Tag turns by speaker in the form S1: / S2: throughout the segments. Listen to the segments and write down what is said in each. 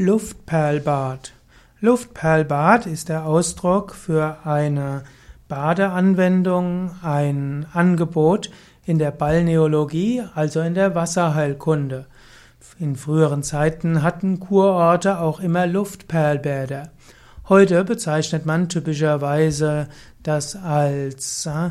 S1: Luftperlbad. Luftperlbad ist der Ausdruck für eine Badeanwendung, ein Angebot in der Balneologie, also in der Wasserheilkunde. In früheren Zeiten hatten Kurorte auch immer Luftperlbäder. Heute bezeichnet man typischerweise das als äh,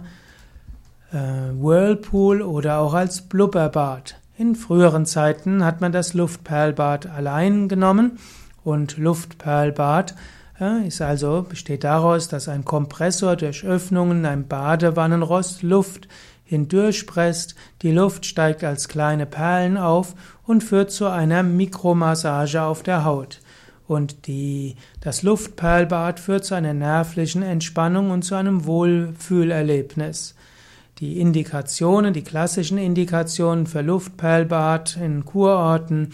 S1: Whirlpool oder auch als Blubberbad. In früheren Zeiten hat man das Luftperlbad allein genommen und Luftperlbad äh, ist also, besteht daraus, dass ein Kompressor durch Öffnungen in einem Badewannenrost Luft hindurchpresst, die Luft steigt als kleine Perlen auf und führt zu einer Mikromassage auf der Haut. Und die, das Luftperlbad führt zu einer nervlichen Entspannung und zu einem Wohlfühlerlebnis. Die Indikationen, die klassischen Indikationen für Luftperlbad in Kurorten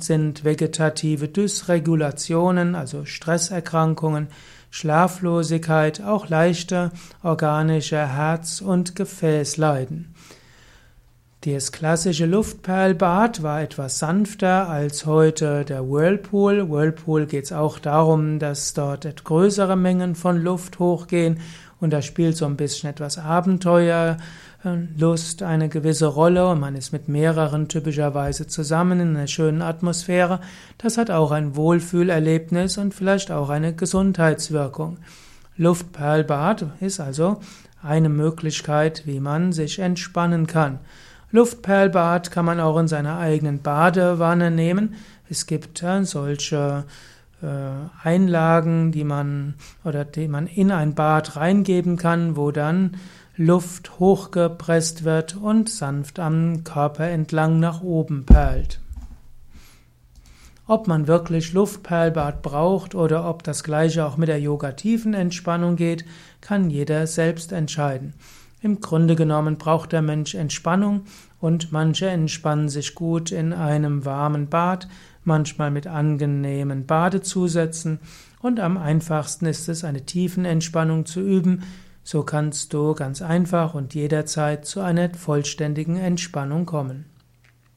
S1: sind vegetative Dysregulationen, also Stresserkrankungen, Schlaflosigkeit, auch leichte organische Herz- und Gefäßleiden. Das klassische Luftperlbad war etwas sanfter als heute der Whirlpool. Whirlpool geht es auch darum, dass dort größere Mengen von Luft hochgehen und da spielt so ein bisschen etwas Abenteuer, äh, eine gewisse Rolle und man ist mit mehreren typischerweise zusammen in einer schönen Atmosphäre. Das hat auch ein Wohlfühlerlebnis und vielleicht auch eine Gesundheitswirkung. Luftperlbad ist also eine Möglichkeit, wie man sich entspannen kann. Luftperlbad kann man auch in seiner eigenen Badewanne nehmen. Es gibt äh, solche äh, Einlagen, die man oder die man in ein Bad reingeben kann, wo dann Luft hochgepresst wird und sanft am Körper entlang nach oben perlt. Ob man wirklich Luftperlbad braucht oder ob das gleiche auch mit der yoga-tiefen Entspannung geht, kann jeder selbst entscheiden. Im Grunde genommen braucht der Mensch Entspannung und manche entspannen sich gut in einem warmen Bad, manchmal mit angenehmen Badezusätzen und am einfachsten ist es, eine tiefen Entspannung zu üben. So kannst du ganz einfach und jederzeit zu einer vollständigen Entspannung kommen.